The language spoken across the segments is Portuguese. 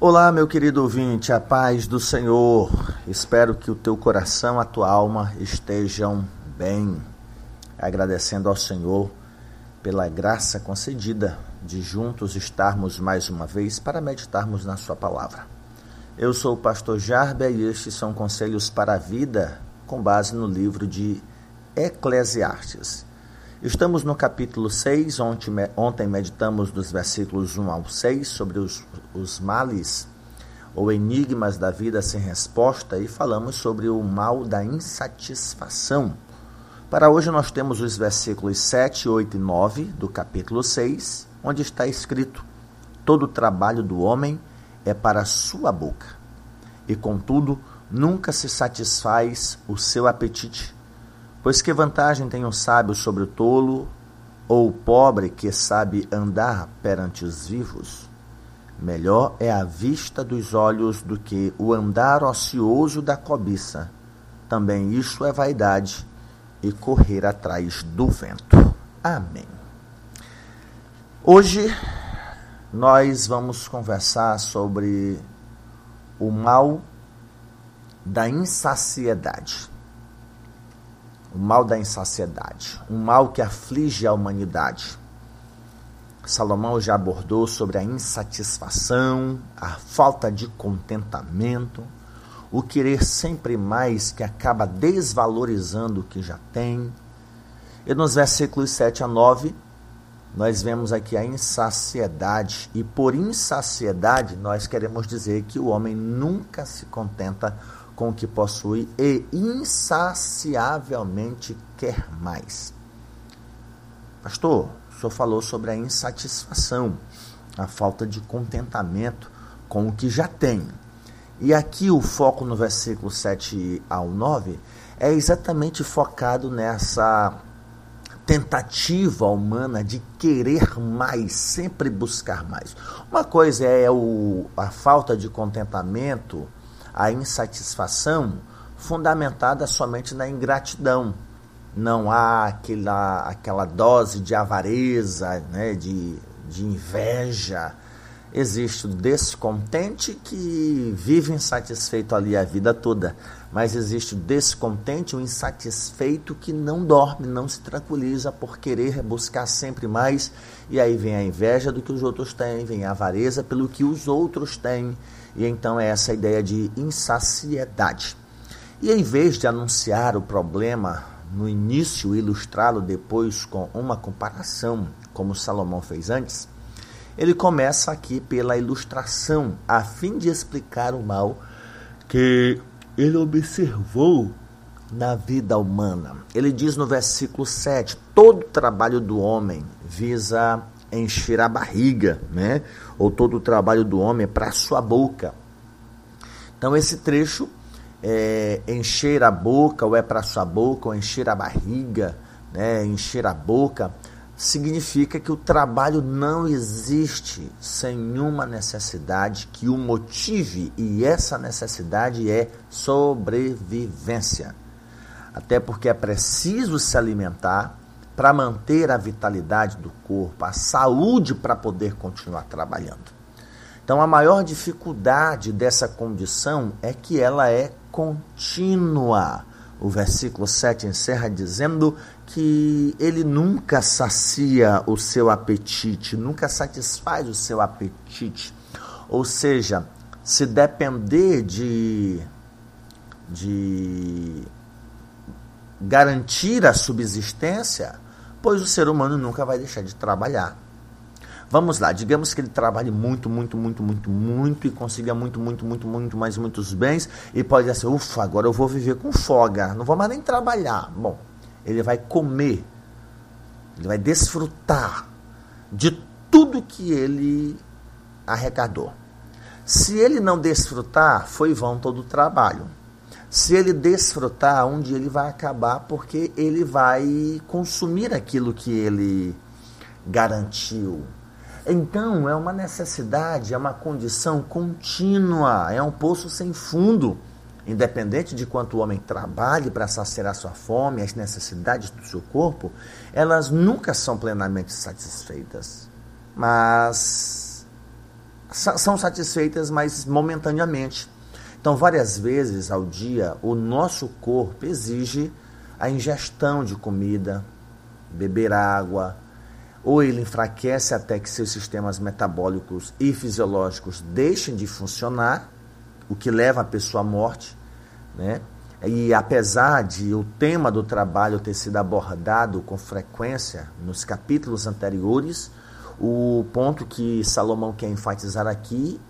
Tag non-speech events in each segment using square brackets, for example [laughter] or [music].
Olá, meu querido ouvinte, a paz do Senhor. Espero que o teu coração, a tua alma estejam bem. Agradecendo ao Senhor pela graça concedida de juntos estarmos mais uma vez para meditarmos na Sua palavra. Eu sou o pastor Jarber e estes são conselhos para a vida com base no livro de Eclesiastes. Estamos no capítulo 6, ontem, ontem meditamos dos versículos 1 ao 6 sobre os, os males ou enigmas da vida sem resposta e falamos sobre o mal da insatisfação. Para hoje nós temos os versículos 7, 8 e 9 do capítulo 6, onde está escrito: Todo o trabalho do homem é para sua boca, e contudo nunca se satisfaz o seu apetite. Pois que vantagem tem o sábio sobre o tolo, ou o pobre que sabe andar perante os vivos? Melhor é a vista dos olhos do que o andar ocioso da cobiça. Também isso é vaidade e correr atrás do vento. Amém. Hoje nós vamos conversar sobre o mal da insaciedade o mal da insaciedade, um mal que aflige a humanidade. Salomão já abordou sobre a insatisfação, a falta de contentamento, o querer sempre mais que acaba desvalorizando o que já tem. E nos versículos 7 a 9, nós vemos aqui a insaciedade, e por insaciedade nós queremos dizer que o homem nunca se contenta com o que possui e insaciavelmente quer mais. Pastor, o senhor falou sobre a insatisfação, a falta de contentamento com o que já tem. E aqui o foco no versículo 7 ao 9 é exatamente focado nessa tentativa humana de querer mais, sempre buscar mais. Uma coisa é o, a falta de contentamento a insatisfação fundamentada somente na ingratidão. Não há aquela, aquela dose de avareza, né, de, de inveja. Existe o descontente que vive insatisfeito ali a vida toda, mas existe o descontente, o insatisfeito que não dorme, não se tranquiliza por querer buscar sempre mais, e aí vem a inveja do que os outros têm, vem a avareza pelo que os outros têm, e então é essa ideia de insaciedade. E em vez de anunciar o problema no início e ilustrá-lo depois com uma comparação, como Salomão fez antes, ele começa aqui pela ilustração, a fim de explicar o mal que ele observou na vida humana. Ele diz no versículo 7: todo trabalho do homem visa encher a barriga, né? Ou todo o trabalho do homem é para sua boca. Então esse trecho é encher a boca, ou é para sua boca, ou encher a barriga, né? Encher a boca significa que o trabalho não existe sem nenhuma necessidade que o motive, e essa necessidade é sobrevivência. Até porque é preciso se alimentar para manter a vitalidade do corpo, a saúde para poder continuar trabalhando. Então, a maior dificuldade dessa condição é que ela é contínua. O versículo 7 encerra dizendo que ele nunca sacia o seu apetite, nunca satisfaz o seu apetite. Ou seja, se depender de, de garantir a subsistência, pois o ser humano nunca vai deixar de trabalhar. Vamos lá, digamos que ele trabalhe muito, muito, muito, muito, muito e consiga muito, muito, muito, muito mais muitos bens e pode assim, ufa, agora eu vou viver com folga, não vou mais nem trabalhar. Bom, ele vai comer, ele vai desfrutar de tudo que ele arrecadou. Se ele não desfrutar, foi vão todo o trabalho. Se ele desfrutar, um dia ele vai acabar porque ele vai consumir aquilo que ele garantiu. Então, é uma necessidade, é uma condição contínua, é um poço sem fundo. Independente de quanto o homem trabalhe para saciar a sua fome, as necessidades do seu corpo, elas nunca são plenamente satisfeitas. Mas são satisfeitas, mas momentaneamente. Então, várias vezes ao dia, o nosso corpo exige a ingestão de comida, beber água, ou ele enfraquece até que seus sistemas metabólicos e fisiológicos deixem de funcionar, o que leva a pessoa à morte, né? E apesar de o tema do trabalho ter sido abordado com frequência nos capítulos anteriores, o ponto que Salomão quer enfatizar aqui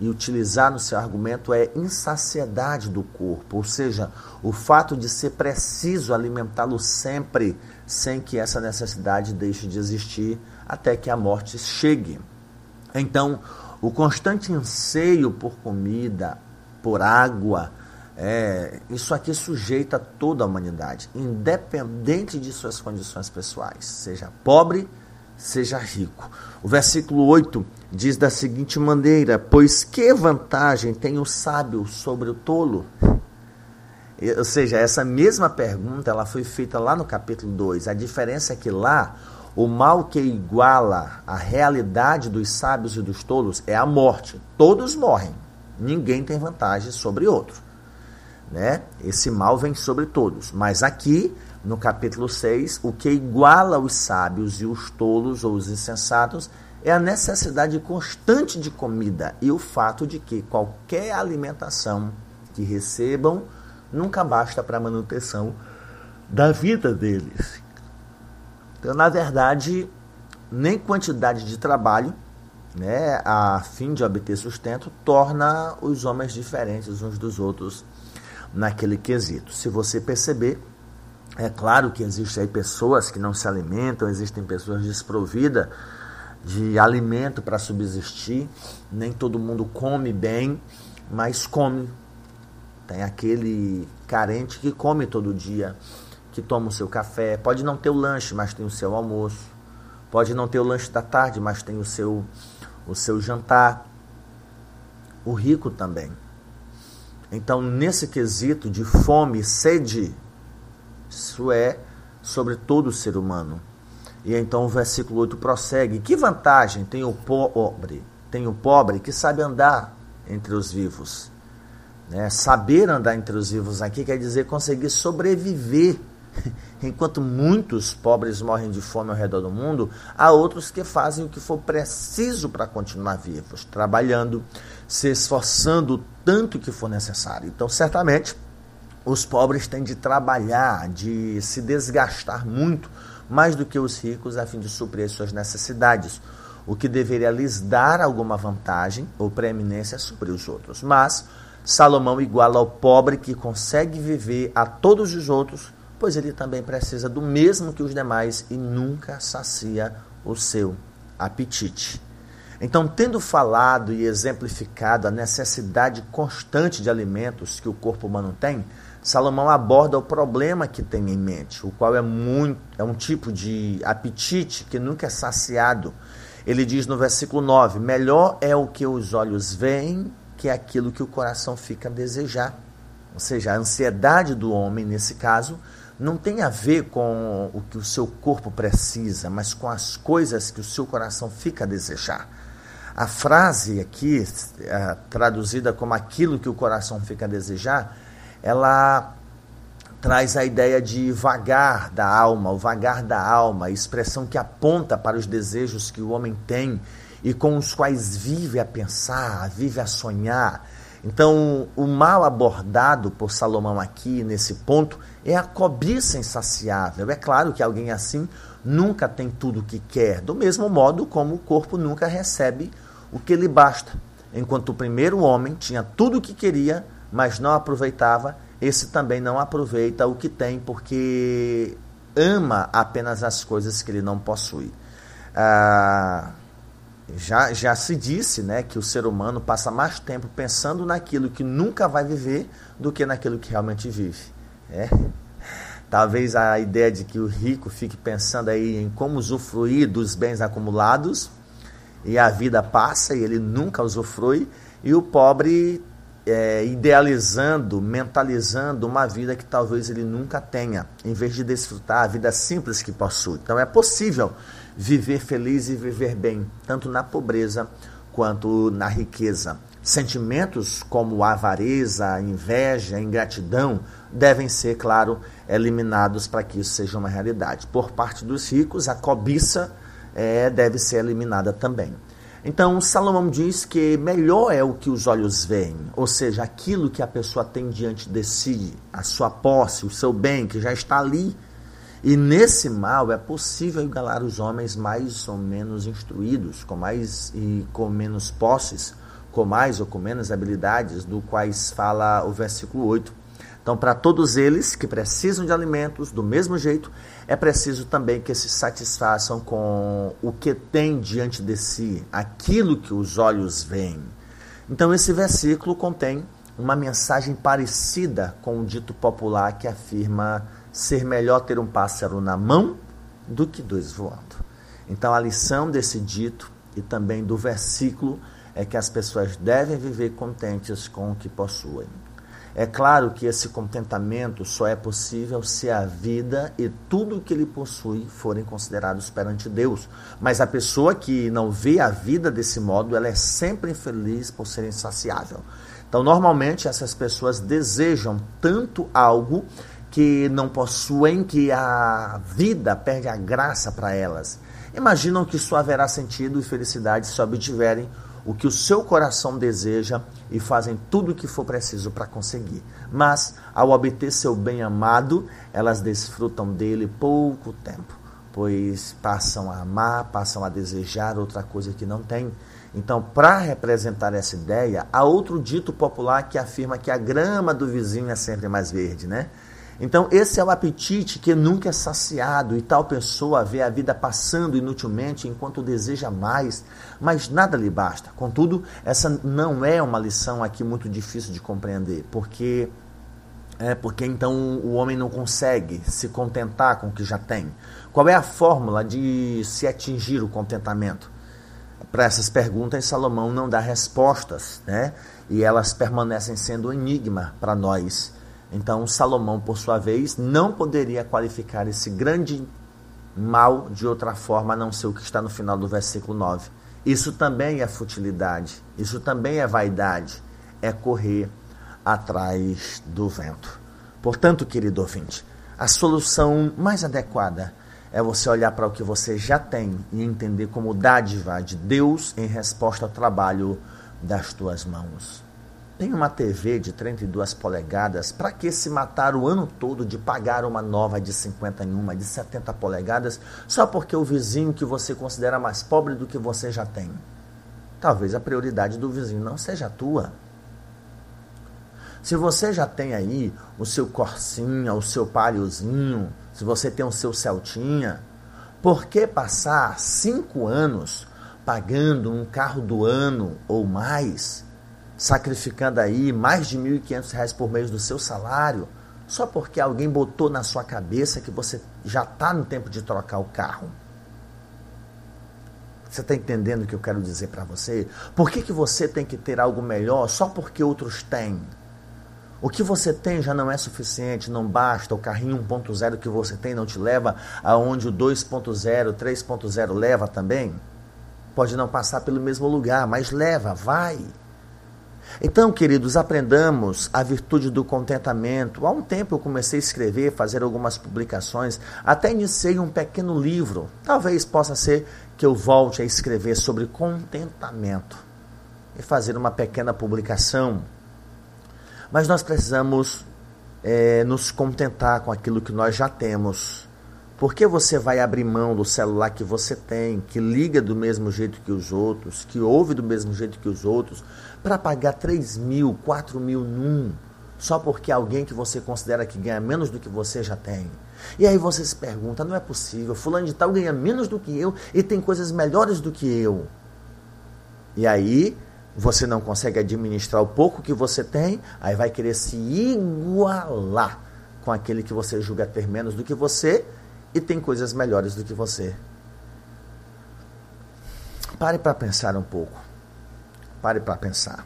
e utilizar no seu argumento é insaciedade do corpo, ou seja, o fato de ser preciso alimentá-lo sempre, sem que essa necessidade deixe de existir até que a morte chegue. Então, o constante anseio por comida, por água, é, isso aqui sujeita toda a humanidade, independente de suas condições pessoais, seja pobre, seja rico. O versículo 8 diz da seguinte maneira: Pois que vantagem tem o sábio sobre o tolo? Ou seja, essa mesma pergunta ela foi feita lá no capítulo 2. A diferença é que lá o mal que iguala a realidade dos sábios e dos tolos é a morte. Todos morrem. Ninguém tem vantagem sobre outro. Né? Esse mal vem sobre todos. Mas aqui no capítulo 6, o que iguala os sábios e os tolos ou os insensatos é a necessidade constante de comida e o fato de que qualquer alimentação que recebam nunca basta para a manutenção da vida deles. Então, na verdade, nem quantidade de trabalho, né, a fim de obter sustento, torna os homens diferentes uns dos outros naquele quesito. Se você perceber, é claro que existem pessoas que não se alimentam, existem pessoas desprovidas de alimento para subsistir, nem todo mundo come bem, mas come. Tem aquele carente que come todo dia, que toma o seu café, pode não ter o lanche, mas tem o seu almoço. Pode não ter o lanche da tarde, mas tem o seu o seu jantar. O rico também. Então, nesse quesito de fome e sede, isso é sobre todo ser humano. E então o versículo 8 prossegue: Que vantagem tem o pobre? Tem o pobre que sabe andar entre os vivos. Né? Saber andar entre os vivos aqui quer dizer conseguir sobreviver. [laughs] Enquanto muitos pobres morrem de fome ao redor do mundo, há outros que fazem o que for preciso para continuar vivos, trabalhando, se esforçando o tanto que for necessário. Então, certamente, os pobres têm de trabalhar, de se desgastar muito, mais do que os ricos, a fim de suprir as suas necessidades, o que deveria lhes dar alguma vantagem ou preeminência sobre os outros. Mas Salomão iguala ao pobre que consegue viver a todos os outros, pois ele também precisa do mesmo que os demais e nunca sacia o seu apetite. Então, tendo falado e exemplificado a necessidade constante de alimentos que o corpo humano tem, Salomão aborda o problema que tem em mente, o qual é, muito, é um tipo de apetite que nunca é saciado. Ele diz no versículo 9: Melhor é o que os olhos veem que aquilo que o coração fica a desejar. Ou seja, a ansiedade do homem, nesse caso, não tem a ver com o que o seu corpo precisa, mas com as coisas que o seu coração fica a desejar. A frase aqui, é, traduzida como aquilo que o coração fica a desejar, ela traz a ideia de vagar da alma, o vagar da alma, expressão que aponta para os desejos que o homem tem e com os quais vive a pensar, vive a sonhar. Então, o mal abordado por Salomão aqui nesse ponto é a cobiça insaciável. É claro que alguém assim nunca tem tudo o que quer, do mesmo modo como o corpo nunca recebe o que lhe basta. Enquanto o primeiro homem tinha tudo o que queria, mas não aproveitava, esse também não aproveita o que tem porque ama apenas as coisas que ele não possui. Ah, já, já se disse né, que o ser humano passa mais tempo pensando naquilo que nunca vai viver do que naquilo que realmente vive. É. Talvez a ideia de que o rico fique pensando aí em como usufruir dos bens acumulados e a vida passa e ele nunca usufrui, e o pobre é, idealizando, mentalizando uma vida que talvez ele nunca tenha, em vez de desfrutar a vida simples que possui. Então é possível viver feliz e viver bem, tanto na pobreza quanto na riqueza. Sentimentos como avareza, inveja, ingratidão devem ser, claro, eliminados para que isso seja uma realidade. Por parte dos ricos, a cobiça é, deve ser eliminada também. Então, Salomão diz que melhor é o que os olhos veem, ou seja, aquilo que a pessoa tem diante de si, a sua posse, o seu bem, que já está ali. E nesse mal é possível igualar os homens mais ou menos instruídos, com mais e com menos posses, com mais ou com menos habilidades, do quais fala o versículo 8. Então, para todos eles que precisam de alimentos, do mesmo jeito, é preciso também que se satisfaçam com o que tem diante de si, aquilo que os olhos veem. Então, esse versículo contém uma mensagem parecida com o dito popular que afirma ser melhor ter um pássaro na mão do que dois voando. Então, a lição desse dito e também do versículo é que as pessoas devem viver contentes com o que possuem. É claro que esse contentamento só é possível se a vida e tudo o que ele possui forem considerados perante Deus. Mas a pessoa que não vê a vida desse modo, ela é sempre infeliz por ser insaciável. Então, normalmente, essas pessoas desejam tanto algo que não possuem que a vida perde a graça para elas. Imaginam que só haverá sentido e felicidade se obtiverem o que o seu coração deseja e fazem tudo o que for preciso para conseguir. Mas, ao obter seu bem amado, elas desfrutam dele pouco tempo, pois passam a amar, passam a desejar outra coisa que não têm. Então, para representar essa ideia, há outro dito popular que afirma que a grama do vizinho é sempre mais verde, né? Então, esse é o apetite que nunca é saciado e tal pessoa vê a vida passando inutilmente enquanto deseja mais, mas nada lhe basta. Contudo, essa não é uma lição aqui muito difícil de compreender, porque é porque então o homem não consegue se contentar com o que já tem. Qual é a fórmula de se atingir o contentamento? Para essas perguntas, Salomão não dá respostas, né? E elas permanecem sendo um enigma para nós. Então, Salomão, por sua vez, não poderia qualificar esse grande mal de outra forma a não ser o que está no final do versículo 9. Isso também é futilidade, isso também é vaidade, é correr atrás do vento. Portanto, querido ouvinte, a solução mais adequada é você olhar para o que você já tem e entender como dádiva de Deus em resposta ao trabalho das tuas mãos. Tem uma TV de 32 polegadas, para que se matar o ano todo de pagar uma nova de 51, de 70 polegadas, só porque o vizinho que você considera mais pobre do que você já tem? Talvez a prioridade do vizinho não seja a tua. Se você já tem aí o seu Corsinha, o seu Paliozinho, se você tem o seu Celtinha, por que passar cinco anos pagando um carro do ano ou mais? Sacrificando aí mais de R$ 1.500 por mês do seu salário, só porque alguém botou na sua cabeça que você já está no tempo de trocar o carro. Você está entendendo o que eu quero dizer para você? Por que, que você tem que ter algo melhor só porque outros têm? O que você tem já não é suficiente, não basta. O carrinho 1.0 que você tem não te leva aonde o 2.0, 3.0 leva também. Pode não passar pelo mesmo lugar, mas leva, vai. Então, queridos, aprendamos a virtude do contentamento. Há um tempo eu comecei a escrever, fazer algumas publicações, até iniciei um pequeno livro. Talvez possa ser que eu volte a escrever sobre contentamento e fazer uma pequena publicação. Mas nós precisamos é, nos contentar com aquilo que nós já temos. Por que você vai abrir mão do celular que você tem, que liga do mesmo jeito que os outros, que ouve do mesmo jeito que os outros, para pagar 3 mil, 4 mil num, só porque alguém que você considera que ganha menos do que você já tem? E aí você se pergunta, não é possível, fulano de tal ganha menos do que eu e tem coisas melhores do que eu. E aí você não consegue administrar o pouco que você tem, aí vai querer se igualar com aquele que você julga ter menos do que você e tem coisas melhores do que você. Pare para pensar um pouco. Pare para pensar.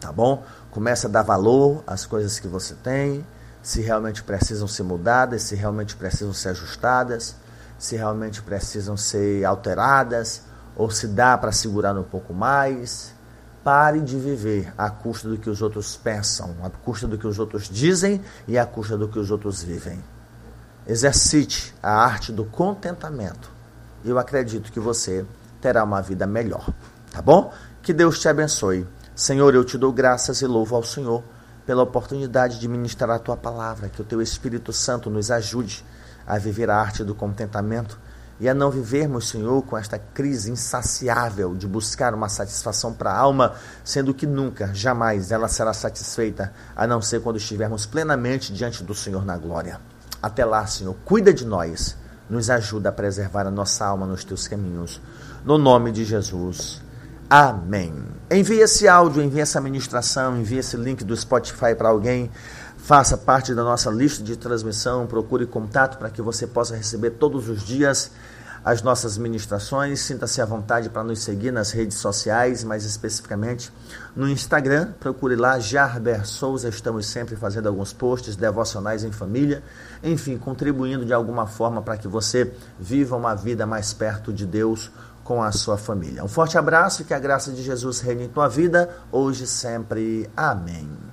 Tá bom? Comece a dar valor às coisas que você tem, se realmente precisam ser mudadas, se realmente precisam ser ajustadas, se realmente precisam ser alteradas, ou se dá para segurar um pouco mais. Pare de viver à custa do que os outros pensam, à custa do que os outros dizem e à custa do que os outros vivem. Exercite a arte do contentamento. Eu acredito que você terá uma vida melhor. Tá bom? Que Deus te abençoe. Senhor, eu te dou graças e louvo ao Senhor pela oportunidade de ministrar a tua palavra. Que o teu Espírito Santo nos ajude a viver a arte do contentamento e a não vivermos, Senhor, com esta crise insaciável de buscar uma satisfação para a alma, sendo que nunca, jamais ela será satisfeita, a não ser quando estivermos plenamente diante do Senhor na glória. Até lá, Senhor, cuida de nós, nos ajuda a preservar a nossa alma nos teus caminhos. No nome de Jesus. Amém. Envie esse áudio, envie essa ministração, envie esse link do Spotify para alguém Faça parte da nossa lista de transmissão, procure contato para que você possa receber todos os dias as nossas ministrações. Sinta-se à vontade para nos seguir nas redes sociais, mais especificamente no Instagram. Procure lá, Jarber Souza. Estamos sempre fazendo alguns posts devocionais em família, enfim, contribuindo de alguma forma para que você viva uma vida mais perto de Deus com a sua família. Um forte abraço e que a graça de Jesus reine em tua vida, hoje e sempre. Amém.